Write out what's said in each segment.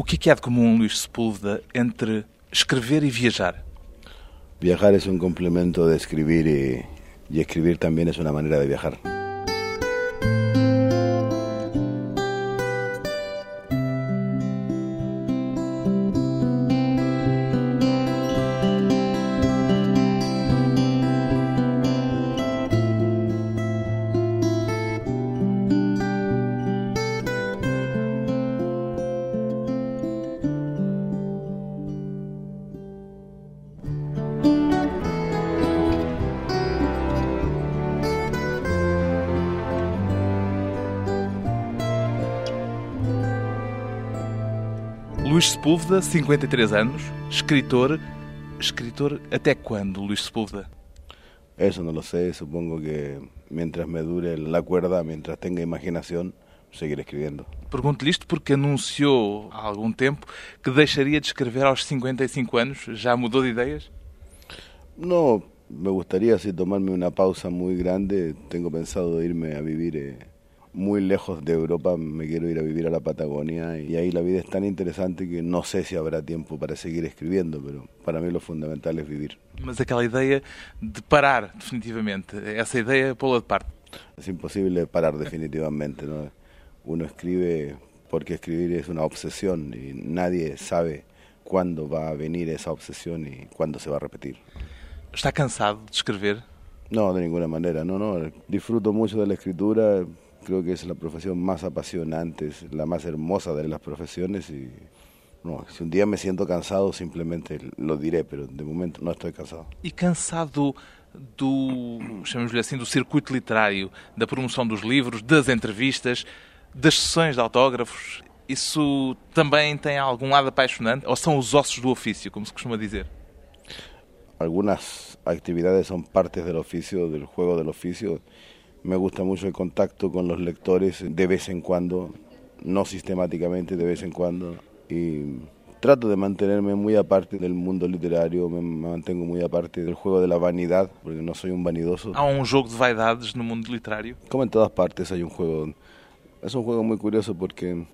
O que é que há de comum, Luís Sepúlveda, entre escrever e viajar? Viajar es un complemento de escribir y, y escribir también es una manera de viajar. Sepúlveda, 53 anos, escritor. Escritor até quando, Luís Sepúlveda? Eso no lo sé, supongo que mientras me dure la cuerda, mientras tenga imaginación, seguiré escribiendo. Pergunto-lhe isto porque anunciou há algum tempo que deixaria de escrever aos 55 anos. Já mudou de ideias? No, me gustaría sí tomarme una pausa muy grande. Tengo pensado irme a vivir eh, muy lejos de Europa. Me quiero ir a vivir a la Patagonia y ahí la vida es tan interesante que no sé si habrá tiempo para seguir escribiendo, pero para mí lo fundamental es vivir. Mas aquela ideia de parar definitivamente, essa ideia pô-la de parte. Es imposible parar definitivamente, ¿no? Uno escribe porque escribir es una obsesión y nadie sabe cuándo va a venir esa obsesión y cuándo se va a repetir. Está cansado de escrever? No, de ninguna manera, no, no. Disfruto mucho de la escritura, creo que es la profesión más apasionante, es la más hermosa de las profesiones y no, si un día me siento cansado simplemente lo diré, pero de momento no estoy cansado. E cansado do, chamamos-lhe assim, do circuito literário, da promoção dos livros, das entrevistas, das sessões de autógrafos, isso também tem algum lado apaixonante? Ou são os ossos do ofício, como se costuma dizer? Algunas actividades son partes del oficio, del juego del oficio. Me gusta mucho el contacto con los lectores de vez en cuando, no sistemáticamente, de vez en cuando. Y trato de mantenerme muy aparte del mundo literario, me mantengo muy aparte del juego de la vanidad, porque no soy un vanidoso. Há um jogo de vaidades no mundo literário? Como en todas partes hay un juego. Es un juego muy curioso porque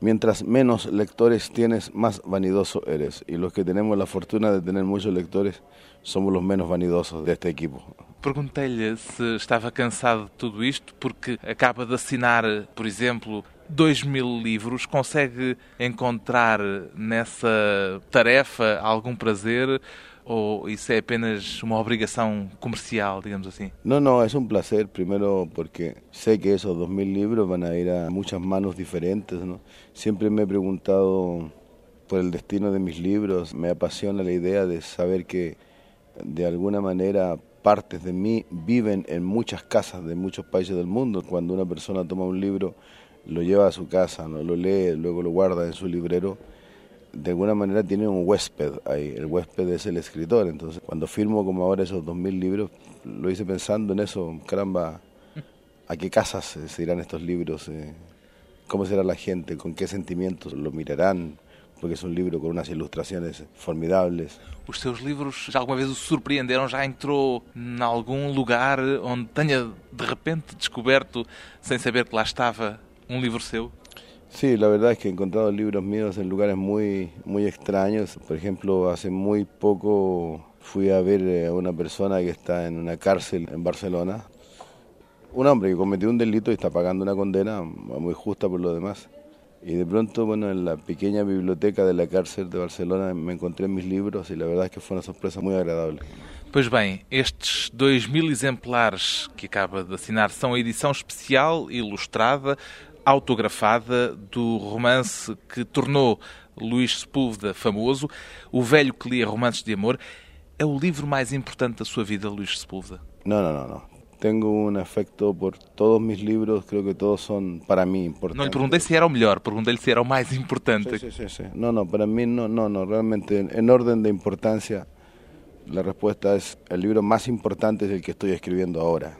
mientras menos lectores tienes, más vanidoso eres. Y los que tenemos la fortuna de tener muchos lectores somos los menos vanidosos de este equipo. Perguntei-lhe se estava cansado de tudo isto porque acaba de assinar, por exemplo, dois mil livros. Consegue encontrar nessa tarefa algum prazer ou isso é apenas uma obrigação comercial, digamos assim? No, no, es un placer, primero porque sé que esos dos mil libros van a ir a muchas manos diferentes. ¿no? Siempre me he preguntado por el destino de mis libros, me apasiona la idea de saber que de alguna manera partes de mí viven en muchas casas de muchos países del mundo. Cuando una persona toma un libro, lo lleva a su casa, ¿no? lo lee, luego lo guarda en su librero, de alguna manera tiene un huésped ahí. El huésped es el escritor. Entonces, cuando firmo como ahora esos dos mil libros, lo hice pensando en eso, caramba, ¿a qué casas se irán estos libros? Eh, ¿Cómo será la gente? ¿Con qué sentimientos lo mirarán? Porque es un libro con unas ilustraciones formidables. Os seus livros já alguma vez o surpreenderam? Já entrou em algum lugar onde tenha de repente descoberto, sem saber que lá estava, um livro seu? Sí, la verdad es que he encontrado libros míos en lugares muy, muy extraños. Por ejemplo, hace muy poco fui a ver eh, a una persona que está en una cárcel en Barcelona. Un hombre que cometió un delito y está pagando una condena muy justa por lo demás. Y de pronto, bueno, en la pequeña biblioteca de la cárcel de Barcelona me encontré mis libros y la verdad es que fue una sorpresa muy agradable. Pois bem, estes 2 mil exemplares que acaba de assinar são a edição especial, ilustrada, autografada do romance que tornou Luís Sepúlveda famoso, O Velho que Lia Romances de Amor. É o livro mais importante da sua vida, Luís Sepúlveda? No, no, no, no. Tengo un afecto por todos mis libros, creo que todos son para mí importantes. Não lhe perguntei se era o melhor, perguntei-lhe se era o mais importante. Sí, sí, sí, sí. No, no, para mí no, no, no, realmente en, en orden de importancia la respuesta es el libro más importante es el que estoy escribiendo ahora.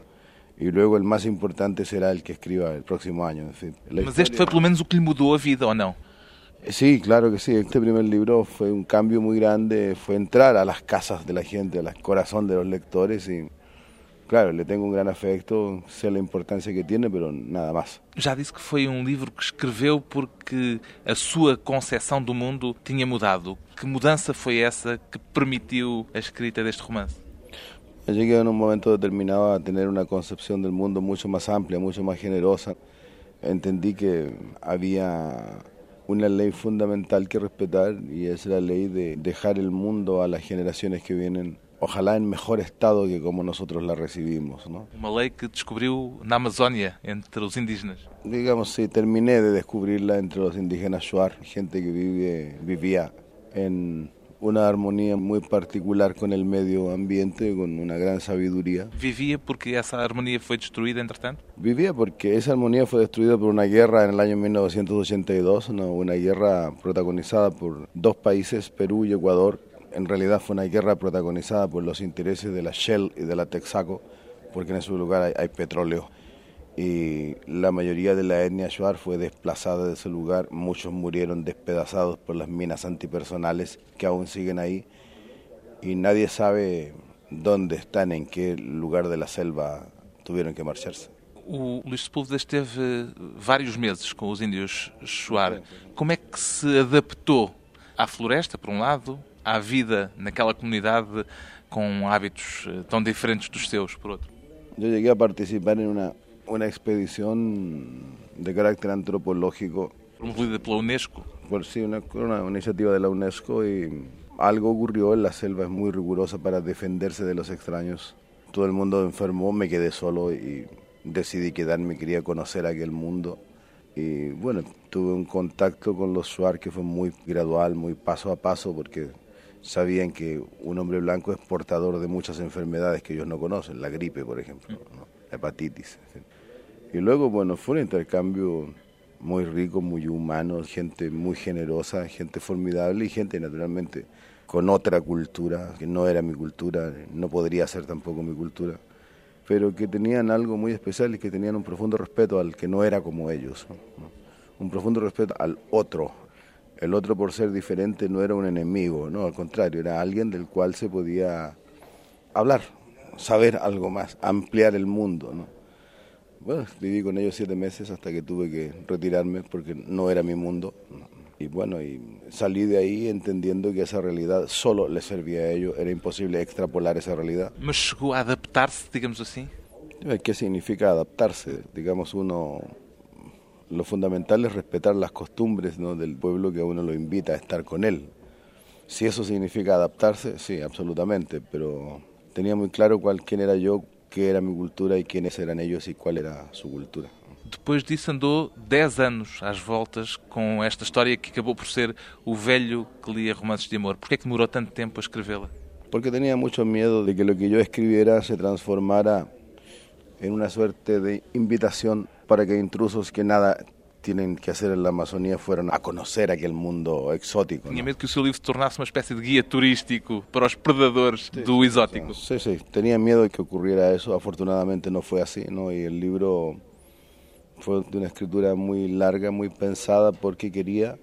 Y luego el más importante será el que escriba el próximo año. En fin, Mas este foi pelo menos o que lhe mudou a vida, ou não? Sí, claro que sí. Este primer libro fue un cambio muy grande, fue entrar a las casas de la gente, al corazón de los lectores y Claro, le tengo um grande afecto, sei a importância que tem, mas nada mais. Já disse que foi um livro que escreveu porque a sua concepção do mundo tinha mudado. Que mudança foi essa que permitiu a escrita deste romance? Llegué en un momento determinado a tener una concepción del mundo mucho más amplia, mucho más generosa. Entendí que había una ley fundamental que respetar y es la ley de dejar el mundo a las generaciones que vienen ojalá en mejor estado que como nosotros la recibimos. ¿no? Uma lei que descobriu na Amazônia, entre os indígenas. Digamos, sí, terminé de descubrirla entre los indígenas Shuar, gente que vive, vivía en una armonía muy particular con el medio ambiente, con una gran sabiduría. ¿Vivía porque esa armonía fue destruida, entre tanto? Vivía porque esa armonía fue destruida por una guerra en el año 1982, ¿no? una guerra protagonizada por dos países, Perú y Ecuador, en realidad fue una guerra protagonizada por los intereses de la Shell y de la Texaco, porque en ese lugar hay, petróleo. Y la mayoría de la etnia Shuar fue desplazada de ese lugar, muchos murieron despedazados por las minas antipersonales que aún siguen ahí, y nadie sabe dónde están, en qué lugar de la selva tuvieron que marcharse. O Luís Sepúlveda esteve vários meses com os índios Shuar. Como é que se adaptou à floresta, por um lado, à vida naquela comunidade com hábitos eh, tão diferentes dos seus, por outro? Eu cheguei a participar em uma, uma expedição de carácter antropológico. Promovida pela Unesco? Por sí, una, una iniciativa de la UNESCO y algo ocurrió, la selva es muy rigurosa para defenderse de los extraños. Todo el mundo enfermó, me quedé solo y decidí quedarme, quería conocer aquel mundo. Y bueno, tuve un contacto con los Shuar que fue muy gradual, muy paso a paso, porque sabían que un hombre blanco es portador de muchas enfermedades que ellos no conocen, la gripe, por ejemplo, hepatitis. Y luego, bueno, fue un intercambio muy rico, muy humano, gente muy generosa, gente formidable y gente naturalmente con otra cultura, que no era mi cultura, no podría ser tampoco mi cultura, pero que tenían algo muy especial y que tenían un profundo respeto al que no era como ellos, un profundo respeto al otro, el otro por ser diferente no era un enemigo, no, al contrario, era alguien del cual se podía hablar, saber algo más, ampliar el mundo, ¿no? Bueno, viví con ellos siete meses hasta que tuve que retirarme porque no era mi mundo. Y bueno, y salí de ahí entendiendo que esa realidad solo le servía a ellos, era imposible extrapolar esa realidad. ¿Mas llegó a adaptarse, digamos así? ¿Qué significa adaptarse? Digamos, uno lo fundamental es respetar las costumbres ¿no? del pueblo que a uno lo invita a estar con él. Si eso significa adaptarse, sí, absolutamente, pero tenía muy claro cuál, quién era yo, qué era mi cultura y quiénes eran ellos y cuál era su cultura. Depois disso andou 10 anos às voltas com esta história que acabou por ser o velho que lia romances de amor. Por que é que demorou tanto tempo a escrevê-la? Porque tenía mucho miedo de que lo que yo escribiera se transformara en una suerte de invitación para que intrusos que nada tienen que hacer en la Amazonía fueran a conocer aquel mundo exótico. Tinha medo que o seu livro se tornasse uma espécie de guia turístico para os predadores sí, do exótico. Sí, sí, tenía miedo de que ocurriera eso, afortunadamente no fue así, ¿no? Y el libro fue de una escritura muy larga, muy pensada porque quería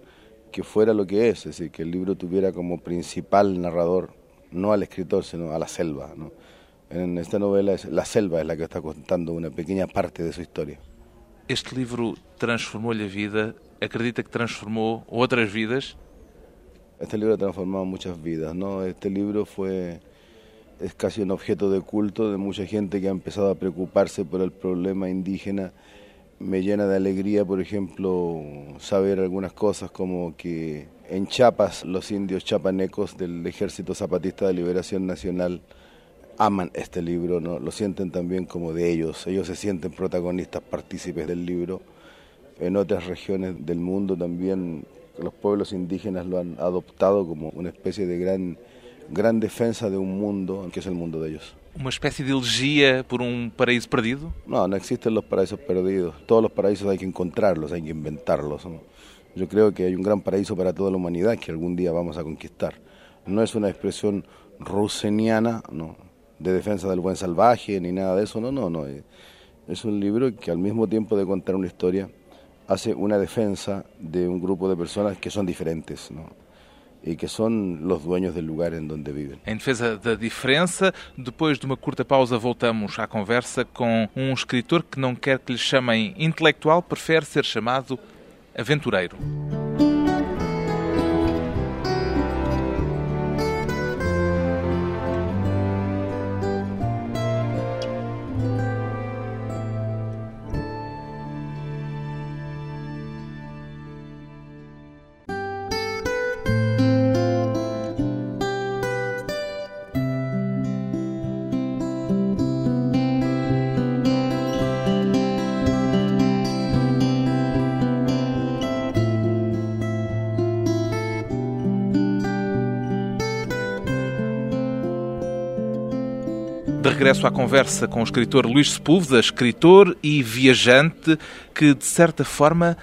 que fuera lo que es, es decir, que el libro tuviera como principal narrador no al escritor, sino a la selva, ¿no? En esta novela es la selva es la que está contando una pequeña parte de su historia. Este livro transformou-lhe a vida? Acredita que transformou outras vidas? Este libro ha transformado muchas vidas, ¿no? Este libro fue es casi un objeto de culto de mucha gente que ha empezado a preocuparse por el problema indígena. Me llena de alegría, por ejemplo, saber algunas cosas como que en Chiapas los indios chapanecos del Ejército Zapatista de Liberación Nacional aman este libro, ¿no? lo sienten también como de ellos, ellos se sienten protagonistas, partícipes del libro. En otras regiones del mundo también los pueblos indígenas lo han adoptado como una especie de gran, gran defensa de un mundo que es el mundo de ellos. ¿Una especie de elegía por un paraíso perdido? No, no existen los paraísos perdidos. Todos los paraísos hay que encontrarlos, hay que inventarlos. Yo creo que hay un gran paraíso para toda la humanidad que algún día vamos a conquistar. No es una expresión ruseniana, no, de defensa del buen salvaje ni nada de eso, no, no, no. Eh, es un libro que al mismo tiempo de contar una historia hace una defensa de un grupo de personas que son diferentes, ¿no? y que son los dueños del lugar en donde viven. Em defesa da diferença, depois de uma curta pausa voltamos à conversa com um escritor que não quer que lhe chamem intelectual, prefere ser chamado aventureiro. De regresso à conversa com o escritor Luís Sepúlveda, escritor e viajante que, de certa forma,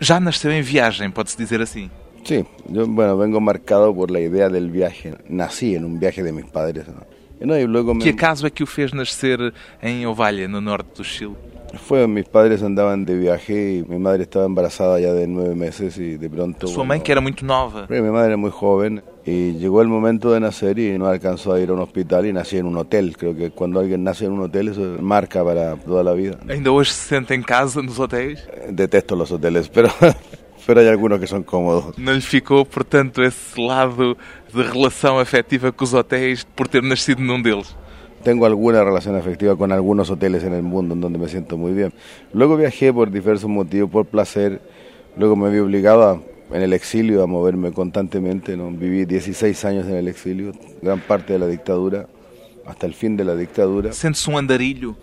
já nasceu em viagem, pode-se dizer assim. Sí, yo bueno, vengo marcado por la idea del viaje. Nací en un viaje de mis padres. ¿no? Que acaso é que o fez nascer em Ovalha, no norte do Chile? Fue, mis padres andaban de viaje y mi madre estaba embarazada ya de nueve meses y de pronto... Sua bueno, mãe, que era muito nova. Porque Mi madre era muy joven y llegó el momento de nacer y no alcanzó a ir a un hospital y nací en un hotel. Creo que cuando alguien nace en un hotel eso marca para toda la vida. Ainda hoje se sente em casa, nos hotéis? Detesto los hoteles, pero, pero hay algunos que son cómodos. Não lhe ficou, portanto, esse lado de relação afetiva com os hotéis por ter nascido num deles? Tengo alguna relación afectiva con algunos hoteles en el mundo en donde me siento muy bien. Luego viajé por diversos motivos, por placer. Luego me vi obligado a- en el exilio a moverme constantemente. ¿no? Viví 16 años en el exilio, gran parte de la dictadura, hasta el fin de la dictadura. Sente-se um andarilho?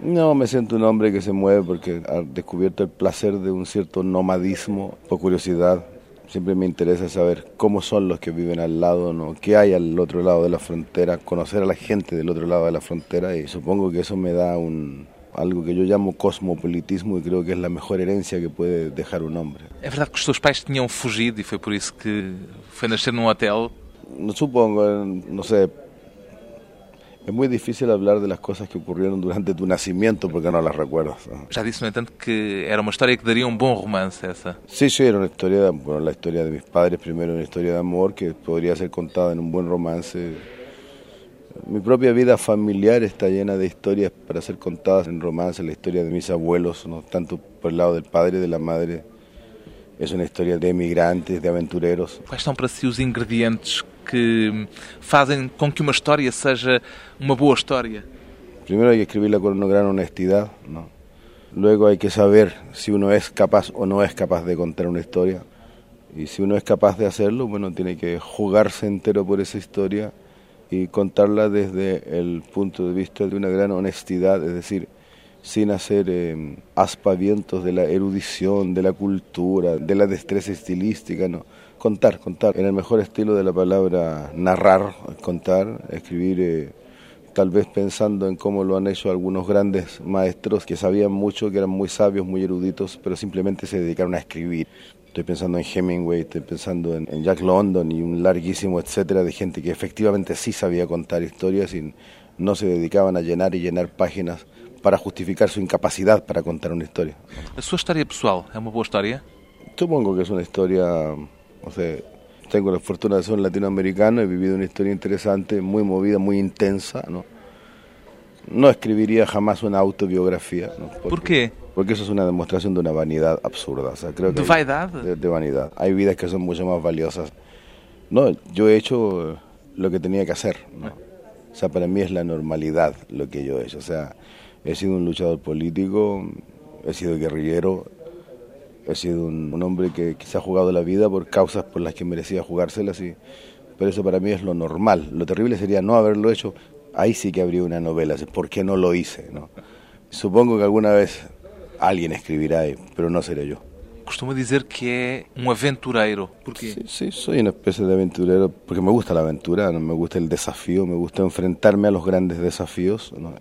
No, me siento un hombre que se mueve porque ha descubierto el placer de un cierto nomadismo, por curiosidad. Siempre me interesa saber cómo son los que viven al lado, ¿no? qué hay al otro lado de la frontera, conocer a la gente del otro lado de la frontera y supongo que eso me da un, algo que yo llamo cosmopolitismo y creo que es la mejor herencia que puede dejar un hombre. É verdade que seus pais tinham fugido e foi por isso que foi nascer num hotel? No supongo, no sé, es muy difícil hablar de las cosas que ocurrieron durante tu nacimiento porque no las recuerdas. Já disse, no entanto, que era uma história que daria um bom romance, essa. Sí, sí, era una historia, bueno, la historia de mis padres primero, una historia de amor que podría ser contada en un buen romance. Mi propia vida familiar está llena de historias para ser contadas en romance, la historia de mis abuelos, ¿no? tanto por el lado del padre y de la madre. Es una historia de emigrantes, de aventureros. Quais são para si os ingredientes que fazem com que uma história seja uma boa história? Primero hay que escribirla con una gran honestidad, ¿no? Luego hay que saber si uno es capaz o no es capaz de contar una historia. Y si uno es capaz de hacerlo, bueno, tiene que jugarse entero por esa historia y contarla desde el punto de vista de una gran honestidad, es decir, sin hacer eh, aspavientos de la erudición, de la cultura, de la destreza estilística, no. Contar, contar, en el mejor estilo de la palabra narrar, contar, escribir, eh, tal vez pensando en cómo lo han hecho algunos grandes maestros que sabían mucho, que eran muy sabios, muy eruditos, pero simplemente se dedicaron a escribir. Estoy pensando en Hemingway, estoy pensando en, en Jack London y un larguísimo etcétera de gente que efectivamente sí sabía contar historias y no se dedicaban a llenar y llenar páginas para justificar su incapacidad para contar una historia. A sua história pessoal é uma boa história? Supongo que es una historia, o sea, tengo la fortuna de ser un latinoamericano, he vivido una historia interesante, muy movida, muy intensa, ¿no? No escribiría jamás una autobiografía, ¿no? Porque, Por quê? Porque eso es una demostración de una vanidad absurda, o sea, creo que De vaidade? de, de vanidad. Hay vidas que son mucho más valiosas. No, yo he hecho lo que tenía que hacer, ¿no? O sea, para mí es la normalidad lo que yo he hecho, o sea, he sido un luchador político, he sido guerrillero, he sido un, un hombre que quizá ha jugado la vida por causas por las que merecía jugárselas, y, pero eso para mí es lo normal. Lo terrible sería no haberlo hecho. Ahí sí que habría una novela, ¿por qué no lo hice? ¿no? Supongo que alguna vez alguien escribirá, pero no seré yo. Costuma dizer que é um aventureiro. Porquê? Sí, sí, soy una especie de aventurero porque me gusta la aventura, ¿no? me gusta el desafío, me gusta enfrentarme a los grandes desafíos. ¿no?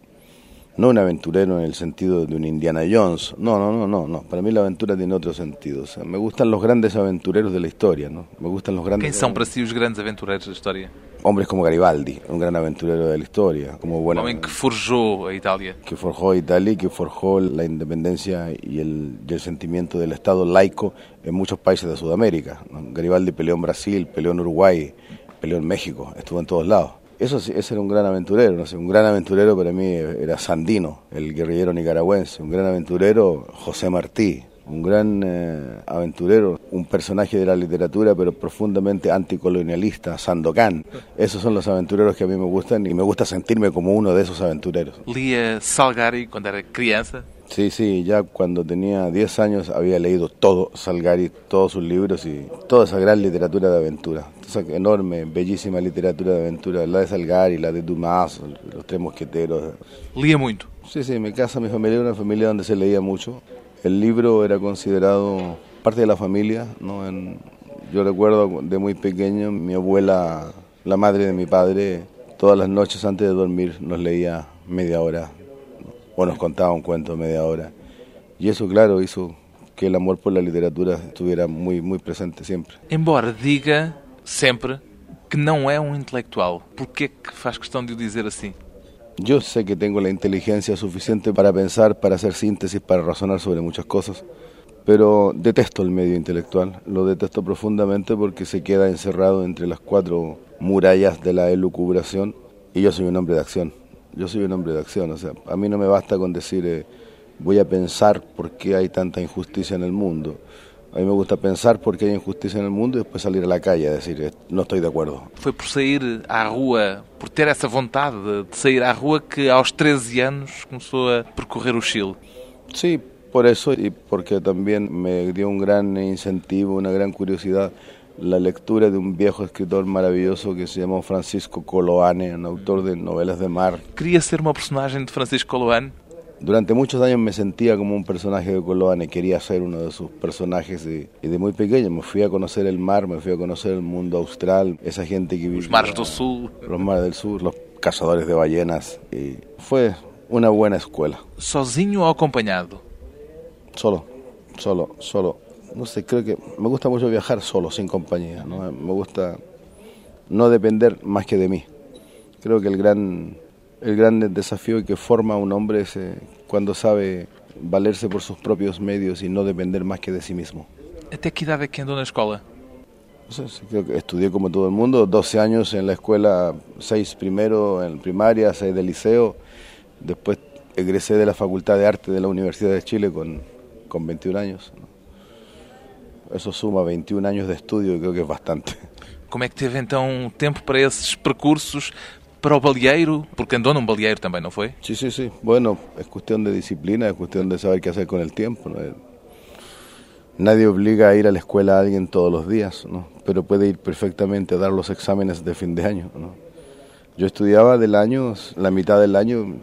No un aventurero en el sentido de un Indiana Jones, no, no, no, no, no. Para mí la aventura tiene otro sentido. O sea, me gustan los grandes aventureros de la historia, ¿no? Me gustan los grandes. Quem são para si os grandes aventureiros da história? hombres como Garibaldi, un gran aventurero de la historia. Como bueno, homem que forjó a Italia. Que forjó a Italia y que forjó la independencia y el, y el sentimiento del Estado laico en muchos países de Sudamérica. Garibaldi peleó en Brasil, peleó en Uruguay, peleó en México, estuvo en todos lados. Eso ese era un gran aventurero, no sé, un gran aventurero para mí era Sandino, el guerrillero nicaragüense, un gran aventurero José Martí, un gran eh, aventurero, un personaje de la literatura, pero profundamente anticolonialista, Sandokan. Esos son los aventureros que a mí me gustan y me gusta sentirme como uno de esos aventureros. ¿Lía Salgari cuando era crianza? Sí, sí, ya cuando tenía 10 años había leído todo Salgari, todos sus libros y toda esa gran literatura de aventura. Esa enorme, bellísima literatura de aventura, la de Salgari, la de Dumas, los tres mosqueteros. ¿Lía mucho? Sí, sí, mi casa, mi familia era una familia donde se leía mucho. El libro era considerado parte de la familia. ¿no? yo recuerdo de muy pequeño, mi abuela, la madre de mi padre, todas las noches antes de dormir nos leía media hora o nos contaba un cuento media hora. Y eso, claro, hizo que el amor por la literatura estuviera muy, muy presente siempre. Embora diga sempre que não é um intelectual, por que faz questão de o dizer assim? Yo sé que tengo la inteligencia suficiente para pensar, para hacer síntesis, para razonar sobre muchas cosas, pero detesto el medio intelectual, lo detesto profundamente porque se queda encerrado entre las cuatro murallas de la elucubración y yo soy un hombre de acción, yo soy un hombre de acción, o sea, a mí no me basta con decir eh, voy a pensar por qué hay tanta injusticia en el mundo, a mí me gusta pensar por qué hay injusticia en el mundo y después salir a la calle a decir no estoy de acuerdo. Foi por sair à rua, por ter essa vontade de sair à rua que aos 13 anos começou a percorrer o Chile. Sí, por eso y porque también me dio un gran incentivo, una gran curiosidad la lectura de un viejo escritor maravilloso que se llama Francisco Coloane, un autor de novelas de mar. Quería ser uma personagem de Francisco Coloane? Durante muchos años me sentía como un personaje de Coloane, quería ser uno de sus personajes y, de muy pequeño me fui a conocer el mar, me fui a conocer el mundo austral, esa gente que vive... Los mares del sur. Los mares del sur, los cazadores de ballenas y fue una buena escuela. ¿Sozinho o acompañado? Solo, solo, solo. No sé, creo que me gusta mucho viajar solo, sin compañía. ¿no? Me gusta no depender más que de mí. Creo que el gran el gran desafío que forma un hombre es eh, cuando sabe valerse por sus propios medios y no depender más que de sí mismo. ¿Até qué edad que andó en la escuela? creo que estudié como todo el mundo, 12 años en la escuela, 6 primero en primaria, 6 de liceo, después egresé de la Facultad de Arte de la Universidad de Chile con, con 21 años. Eso suma 21 años de estudio y creo que es bastante. ¿Cómo es que teve então tempo para esos percursos para o baleeiro, porque andou num baleeiro também, não foi? Sí, sí, sí. Bueno, es cuestión de disciplina, es cuestión de saber qué hacer con el tiempo. ¿no? Nadie obliga a ir a la escuela a alguien todos los días, ¿no? pero puede ir perfectamente a dar los exámenes de fin de año. ¿no? Yo estudiaba del año, la mitad del año,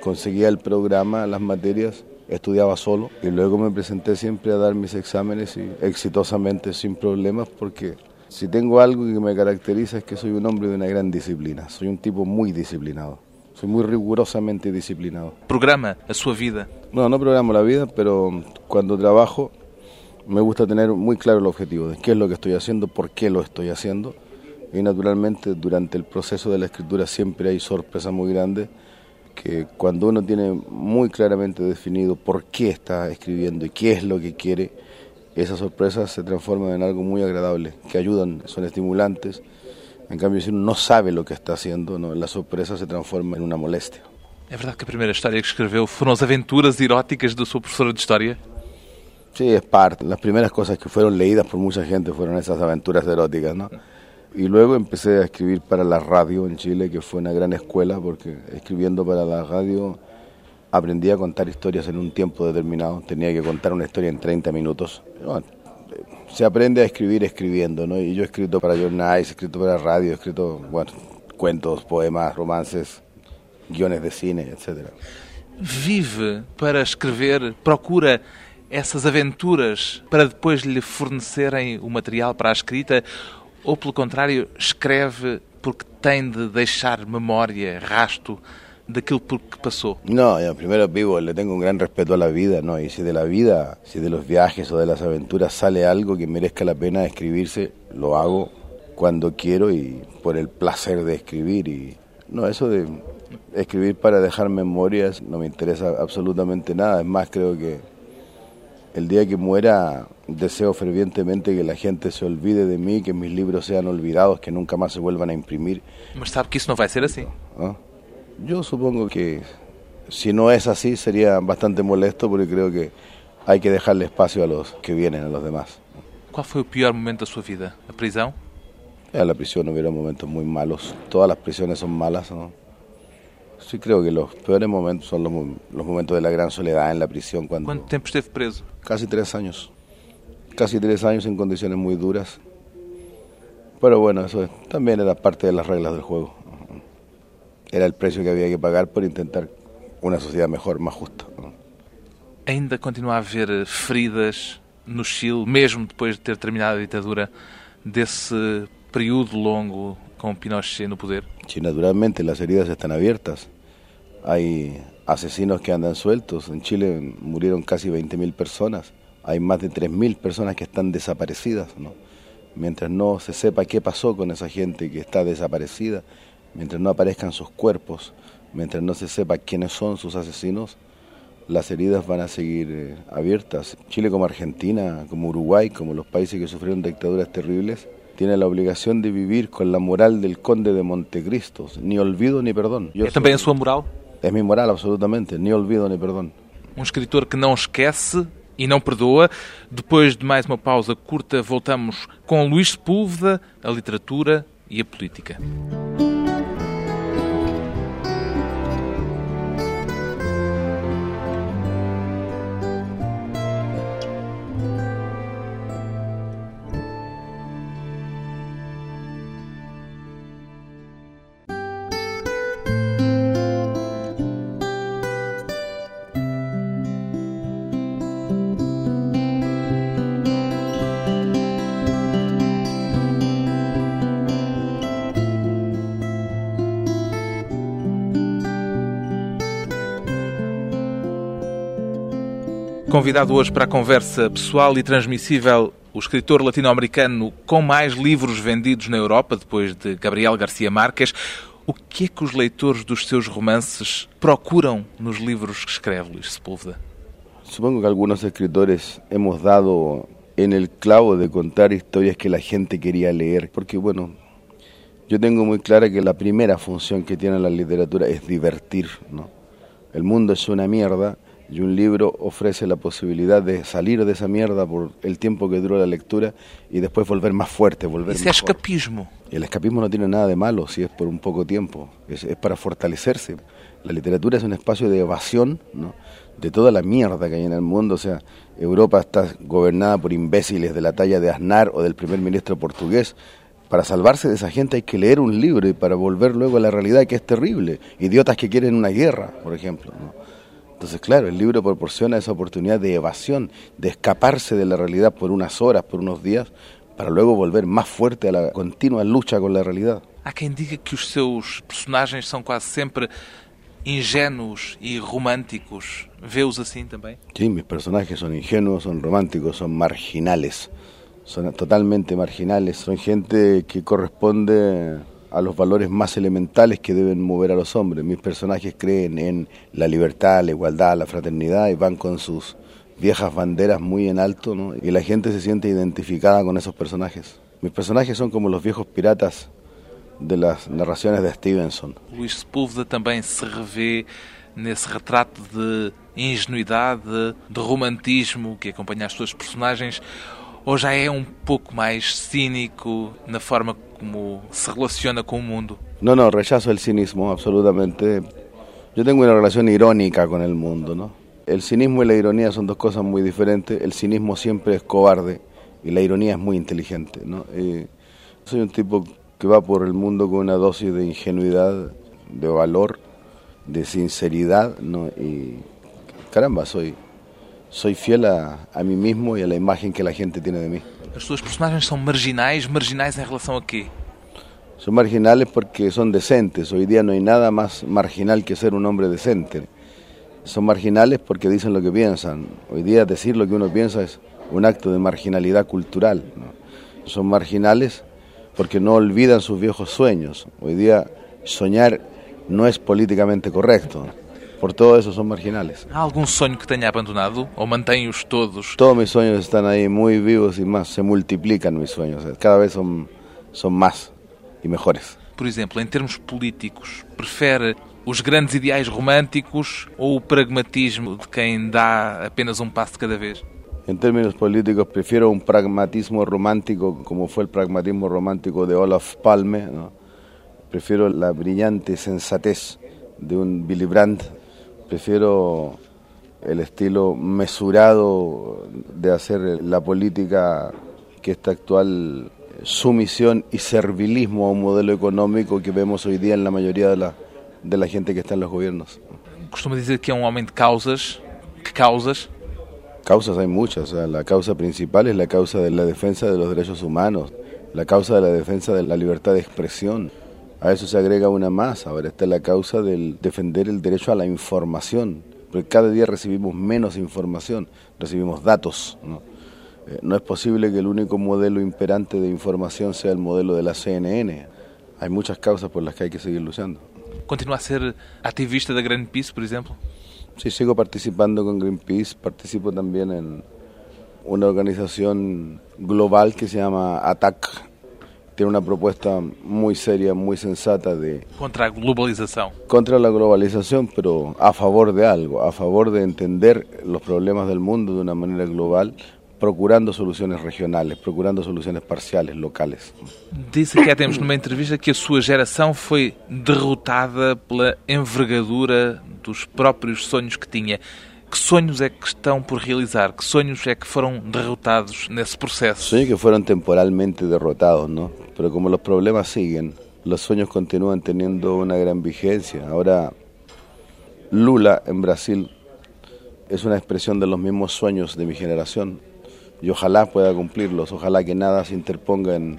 conseguía el programa, las materias, estudiaba solo y luego me presenté siempre a dar mis exámenes y exitosamente sin problemas porque si tengo algo que me caracteriza es que soy un hombre de una gran disciplina, soy un tipo muy disciplinado, soy muy rigurosamente disciplinado. ¿Programa a su vida? No, no programo la vida, pero cuando trabajo me gusta tener muy claro el objetivo de qué es lo que estoy haciendo, por qué lo estoy haciendo. Y naturalmente durante el proceso de la escritura siempre hay sorpresas muy grandes que cuando uno tiene muy claramente definido por qué está escribiendo y qué es lo que quiere, esas sorpresas se transforman en algo muy agradable, que ayudan, son estimulantes. En cambio, si uno no sabe lo que está haciendo, ¿no? la sorpresa se transforma en una molestia. ¿Es verdad que la primera historia que escribió fueron las aventuras eróticas de su profesora de historia? Sí, es parte. Las primeras cosas que fueron leídas por mucha gente fueron esas aventuras eróticas, ¿no? Y luego empecé a escribir para la radio en Chile, que fue una gran escuela, porque escribiendo para la radio aprendí a contar historias en un tiempo determinado, tenía que contar una historia en 30 minutos. se aprende a escribir escribiendo, ¿no? Y yo he escrito para jornales, he escrito para radio, he escrito, cuentos, poemas, romances, guiones de cine, etc. Vive para escrever, procura essas aventuras para depois lhe fornecerem o material para a escrita, ou pelo contrário, escreve porque tem de deixar memória, rasto aquello por que pasó? No, primero vivo, le tengo un gran respeto a la vida, ¿no? Y si de la vida, si de los viajes o de las aventuras sale algo que merezca la pena escribirse, lo hago cuando quiero y por el placer de escribir. Y no, eso de escribir para dejar memorias no me interesa absolutamente nada. Es más, creo que el día que muera deseo fervientemente que la gente se olvide de mí, que mis libros sean olvidados, que nunca más se vuelvan a imprimir. Sabe que eso no va a ser así. ¿Ah? Yo supongo que si no es así sería bastante molesto porque creo que hay que dejarle espacio a los que vienen, a los demás. ¿Cuál fue el peor momento de su vida? ¿La prisión? En la prisión hubiera momentos muy malos. Todas las prisiones son malas, ¿no? Sí creo que los peores momentos son los, los momentos de la gran soledad en la prisión. Cuando... ¿Cuánto tiempo estuvo preso? Casi tres años. Casi tres años en condiciones muy duras. Pero bueno, eso también era parte de las reglas del juego. Era el precio que había que pagar por intentar una sociedad mejor, más justa. Ainda continua a haver feridas no Chile, mesmo depois de ter terminado a ditadura, desse período longo con Pinochet no poder? Sí, naturalmente las heridas están abiertas. Hay asesinos que andan sueltos. En Chile murieron casi 20.000 personas. Hay más de 3.000 personas que están desaparecidas. ¿no? Mientras no se sepa qué pasó con esa gente que está desaparecida, mientras no aparezcan sus cuerpos, mientras no se sepa quiénes son sus asesinos, las heridas van a seguir eh, abiertas. Chile como Argentina, como Uruguay, como los países que sufrieron dictaduras terribles, tiene la obligación de vivir con la moral del conde de Montecristo, ni olvido ni perdón. Yo é também a sua moral? É mi moral, absolutamente, ni olvido ni perdón. Um escritor que não esquece e não perdoa. Depois de mais uma pausa curta, voltamos com Luís Sepúlveda, a literatura e a política. Convidado hoje para a conversa pessoal e transmissível, o escritor latino-americano com mais livros vendidos na Europa, depois de Gabriel Garcia Marques. O que é que os leitores dos seus romances procuram nos livros que escreve, Luís Sepúlveda? Supongo que algunos escritores hemos dado en el clavo de contar historias que la gente quería leer, porque bueno, yo tengo muy clara que la primera función que tiene la literatura es divertir, ¿no? El mundo es una mierda y un libro ofrece la posibilidad de salir de esa mierda por el tiempo que duró la lectura y después volver más fuerte, volver Ese mejor. escapismo. El escapismo no tiene nada de malo si es por un poco tiempo, es, es para fortalecerse. La literatura es un espacio de evasión ¿no? de toda la mierda que hay en el mundo. O sea, Europa está gobernada por imbéciles de la talla de Aznar o del primer ministro portugués. Para salvarse de esa gente hay que leer un libro y para volver luego a la realidad que es terrible. Idiotas que quieren una guerra, por ejemplo. ¿no? Entonces, claro, el libro proporciona esa oportunidad de evasión, de escaparse de la realidad por unas horas, por unos días, para luego volver más fuerte a la continua lucha con la realidad. Há quem diga que os seus personagens são quase sempre ingênuos e românticos. Vê-os assim também? Sí, mis personajes son ingenuos, son románticos, son marginales. Son totalmente marginales. Son gente que corresponde a los valores más elementales que deben mover a los hombres. Mis personajes creen en la libertad, la igualdad, la fraternidad y van con sus viejas banderas muy en alto, ¿no? Y la gente se siente identificada con esos personajes. Mis personajes son como los viejos piratas de las narraciones de Stevenson. Luís Sepúlveda também se revê nesse retrato de ingenuidade, de romantismo que acompanha as suas personagens, ou já é um pouco mais cínico na forma como se relaciona con el mundo. No, no, rechazo el cinismo, absolutamente. Yo tengo una relación irónica con el mundo, ¿no? El cinismo y la ironía son dos cosas muy diferentes. El cinismo siempre es cobarde y la ironía es muy inteligente, ¿no? soy un tipo que va por el mundo con una dosis de ingenuidad, de valor, de sinceridad, ¿no? Y caramba, soy, soy fiel a, a mí mismo y a la imagen que la gente tiene de mí. As suas personagens são marginais, marginais em relação a quê? Son marginales porque son decentes. Hoy día no hay nada más marginal que ser un hombre decente. Son marginales porque dicen lo que piensan. Hoy día decir lo que uno piensa es un acto de marginalidad cultural. ¿no? Son marginales porque no olvidan sus viejos sueños. Hoy día soñar no es políticamente correcto. Por todo eso son marginales. ¿Há algum sonho que tenha abandonado ou mantém-os todos? Todos mis sueños están ahí muy vivos y más, se multiplican mis sueños, cada vez son, son más y mejores. Por exemplo, em termos políticos, prefere os grandes ideais românticos ou o pragmatismo de quem dá apenas um passo de cada vez? En términos políticos prefiero un pragmatismo romántico como fue el pragmatismo romántico de Olaf Palme. ¿no? Prefiero la brillante sensatez de un Willy Brandt. Prefiero el estilo mesurado de hacer la política que esta actual sumisión y servilismo a un modelo económico que vemos hoy día en la mayoría de la, de la gente que está en los gobiernos. Costuma dizer que é um homem de causas. Que causas? Causas hay muchas, o sea, la causa principal es la causa de la defensa de los derechos humanos, la causa de la defensa de la libertad de expresión. A eso se agrega una más, ahora está la causa del defender el derecho a la información, porque cada día recibimos menos información, recibimos datos. ¿no? Eh, no es posible que el único modelo imperante de información sea el modelo de la CNN. Hay muchas causas por las que hay que seguir luchando. Continua a ser ativista da Greenpeace, por exemplo? Sí, sigo participando con Greenpeace, participo también en una organización global que se llama ATTAC. Tiene una propuesta muy seria, muy sensata de... Contra a globalização. Contra la globalización, pero a favor de algo, a favor de entender los problemas del mundo de una manera global, procurando soluciones regionales, procurando soluciones parciales, locales. Disse que há tempos numa entrevista que a sua geração foi derrotada pela envergadura dos próprios sonhos que tinha. Que sonhos é que estão por realizar? Que sonhos é que foram derrotados nesse processo? Sueños que fueron temporalmente derrotados, ¿no? Pero como los problemas siguen, los sueños continúan teniendo una gran vigencia. Ahora, Lula en Brasil es una expresión de los mismos sueños de mi generación y ojalá pueda cumplirlos, ojalá que nada se interponga en,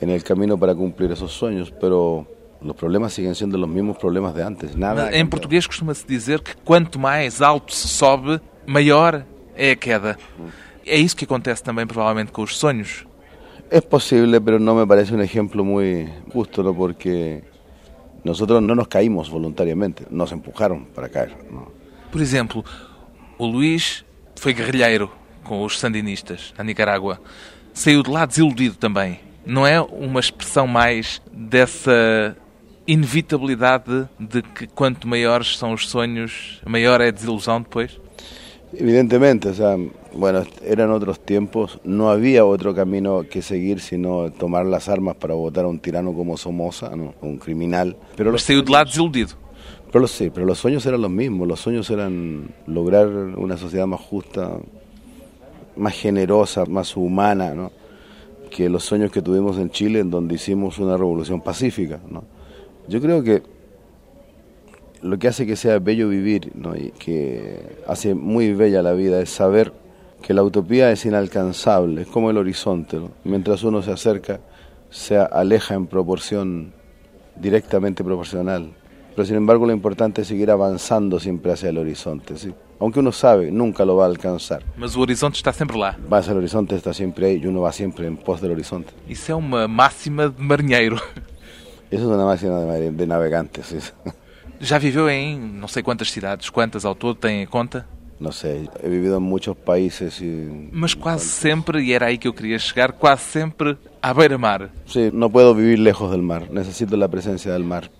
en el camino para cumplir esos sueños, pero los problemas siguen sendo os mesmos problemas de antes. Nada em português costuma-se dizer que quanto mais alto se sobe, maior é a queda. É isso que acontece também provavelmente com os sonhos. Es posible, pero no me parece un ejemplo muy justo, ¿no? porque nosotros no nos caímos voluntariamente, nos empujaron para caer. ¿no? Por exemplo, o Luís foi guerrilheiro com os sandinistas na Nicarágua. Saiu de lá desiludido também. Não é uma expressão mais dessa inevitabilidade de que quanto maiores são os sonhos, maior é a desilusão depois? Evidentemente, o sea, bueno, eran otros tiempos, no había otro camino que seguir sino tomar las armas para votar a un tirano como Somoza, ¿no? un criminal. Pero Mas saiu de lá desiludido. Pero sí, pero los sueños eran los mismos, los sueños eran lograr una sociedad más justa, más generosa, más humana, ¿no? que los sueños que tuvimos en Chile, en donde hicimos una revolución pacífica. ¿no? Yo creo que lo que hace que sea bello vivir ¿no? y que hace muy bella la vida es saber que la utopía es inalcanzable, es como el horizonte. ¿no? Mientras uno se acerca, se aleja en proporción directamente proporcional. Pero sin embargo lo importante es seguir avanzando siempre hacia el horizonte. ¿sí? Aunque uno sabe, nunca lo va a alcanzar. Mas o horizonte está sempre lá. Mas o horizonte está sempre aí e uno va sempre em pos del horizonte. Isso é uma máxima de marinheiro. Isso é uma máxima de, de navegantes. Isso. Já viveu em não sei quantas cidades, quantas ao todo tem em conta? Não sei, he vivido em muitos países e... Mas quase sempre, e era aí que eu queria chegar, quase sempre à beira-mar. Sí, no puedo vivir lejos del mar, necesito la presencia del mar.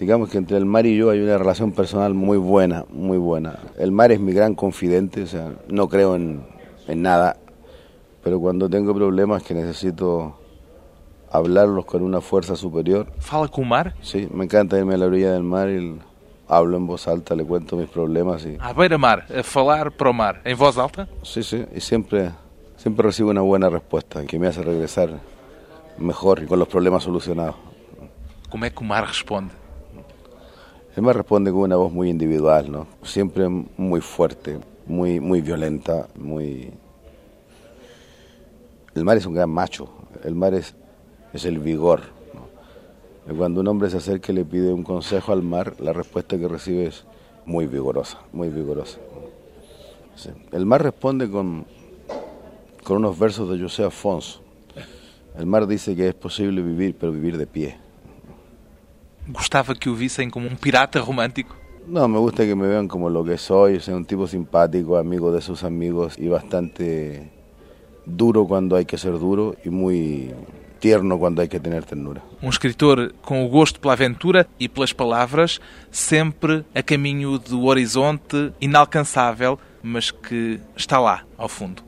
Digamos que entre el mar y yo hay una relación personal muy buena, muy buena. El mar es mi gran confidente, o sea, no creo en, en nada, pero cuando tengo problemas que necesito hablarlos con una fuerza superior. ¿Fala con mar? Sí, me encanta irme a la orilla del mar y hablo en voz alta, le cuento mis problemas. Y... A beira-mar, a falar para o mar, em voz alta? Sí, sí, y siempre, siempre recibo una buena respuesta que me hace regresar mejor y con los problemas solucionados. ¿Cómo es que o mar responde? El mar responde con una voz muy individual, ¿no? Siempre muy fuerte, muy, muy violenta, muy... El mar es un gran macho, el mar es es el vigor. ¿no? Cuando un hombre se acerca y le pide un consejo al mar, la respuesta que recibe es muy vigorosa, muy vigorosa. Sí. El mar responde con, con unos versos de José Afonso. El mar dice que es posible vivir, pero vivir de pie. Gostava que o vissem como um pirata romântico? No, me gusta que me vean como lo que soy, soy un tipo simpático, amigo de sus amigos y bastante duro cuando hay que ser duro y muy tierno quando hay que tener ternura. Um escritor com o gosto pela aventura e pelas palavras, sempre a caminho do horizonte inalcançável, mas que está lá, ao fundo.